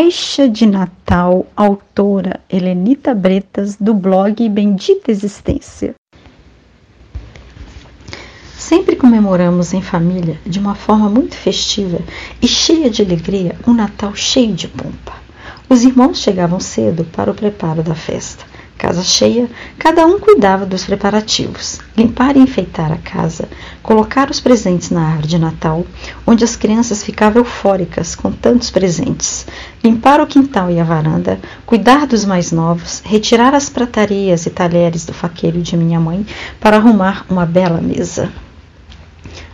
Caixa de Natal, autora Helenita Bretas, do blog Bendita Existência. Sempre comemoramos em família, de uma forma muito festiva e cheia de alegria, um Natal cheio de pompa. Os irmãos chegavam cedo para o preparo da festa. Casa cheia, cada um cuidava dos preparativos: limpar e enfeitar a casa, colocar os presentes na árvore de Natal, onde as crianças ficavam eufóricas com tantos presentes, limpar o quintal e a varanda, cuidar dos mais novos, retirar as pratarias e talheres do faqueiro de minha mãe para arrumar uma bela mesa.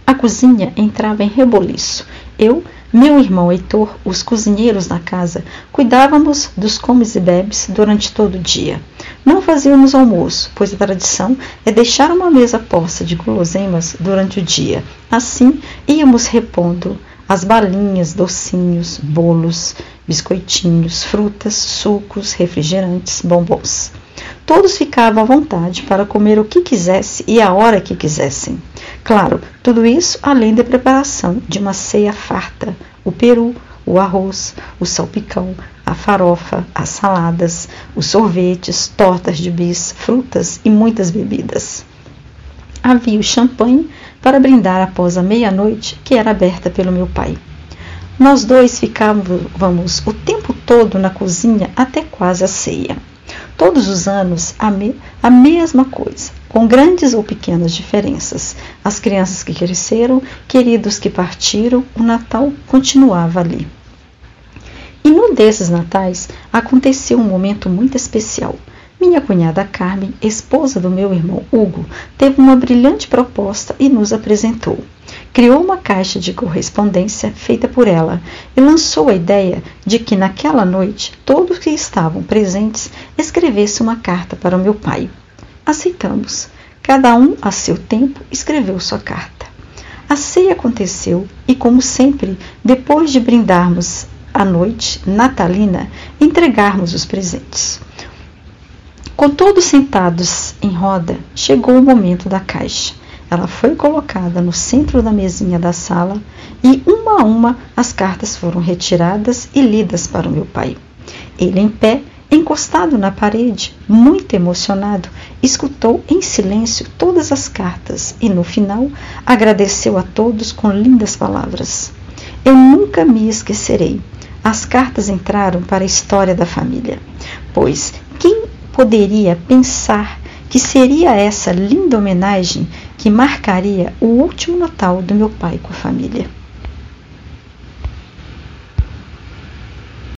A cozinha entrava em reboliço. Eu meu irmão Heitor, os cozinheiros na casa, cuidávamos dos comes e bebes durante todo o dia. Não fazíamos almoço, pois a tradição é deixar uma mesa posta de guloseimas durante o dia. Assim, íamos repondo as balinhas, docinhos, bolos, biscoitinhos, frutas, sucos, refrigerantes, bombons. Todos ficavam à vontade para comer o que quisesse e a hora que quisessem. Claro, tudo isso além da preparação de uma ceia farta: o peru, o arroz, o salpicão, a farofa, as saladas, os sorvetes, tortas de bis, frutas e muitas bebidas. Havia o champanhe para brindar após a meia-noite, que era aberta pelo meu pai. Nós dois ficávamos o tempo todo na cozinha até quase a ceia. Todos os anos a, me, a mesma coisa com grandes ou pequenas diferenças. As crianças que cresceram, queridos que partiram, o Natal continuava ali. E num desses natais aconteceu um momento muito especial. Minha cunhada Carmen, esposa do meu irmão Hugo, teve uma brilhante proposta e nos apresentou. Criou uma caixa de correspondência feita por ela e lançou a ideia de que naquela noite todos que estavam presentes escrevessem uma carta para o meu pai. Aceitamos. Cada um, a seu tempo, escreveu sua carta. A ceia aconteceu e, como sempre, depois de brindarmos a noite natalina, entregarmos os presentes. Com todos sentados em roda, chegou o momento da caixa. Ela foi colocada no centro da mesinha da sala e, uma a uma, as cartas foram retiradas e lidas para o meu pai. Ele, em pé, Encostado na parede, muito emocionado, escutou em silêncio todas as cartas e, no final, agradeceu a todos com lindas palavras. Eu nunca me esquecerei. As cartas entraram para a história da família, pois quem poderia pensar que seria essa linda homenagem que marcaria o último Natal do meu pai com a família?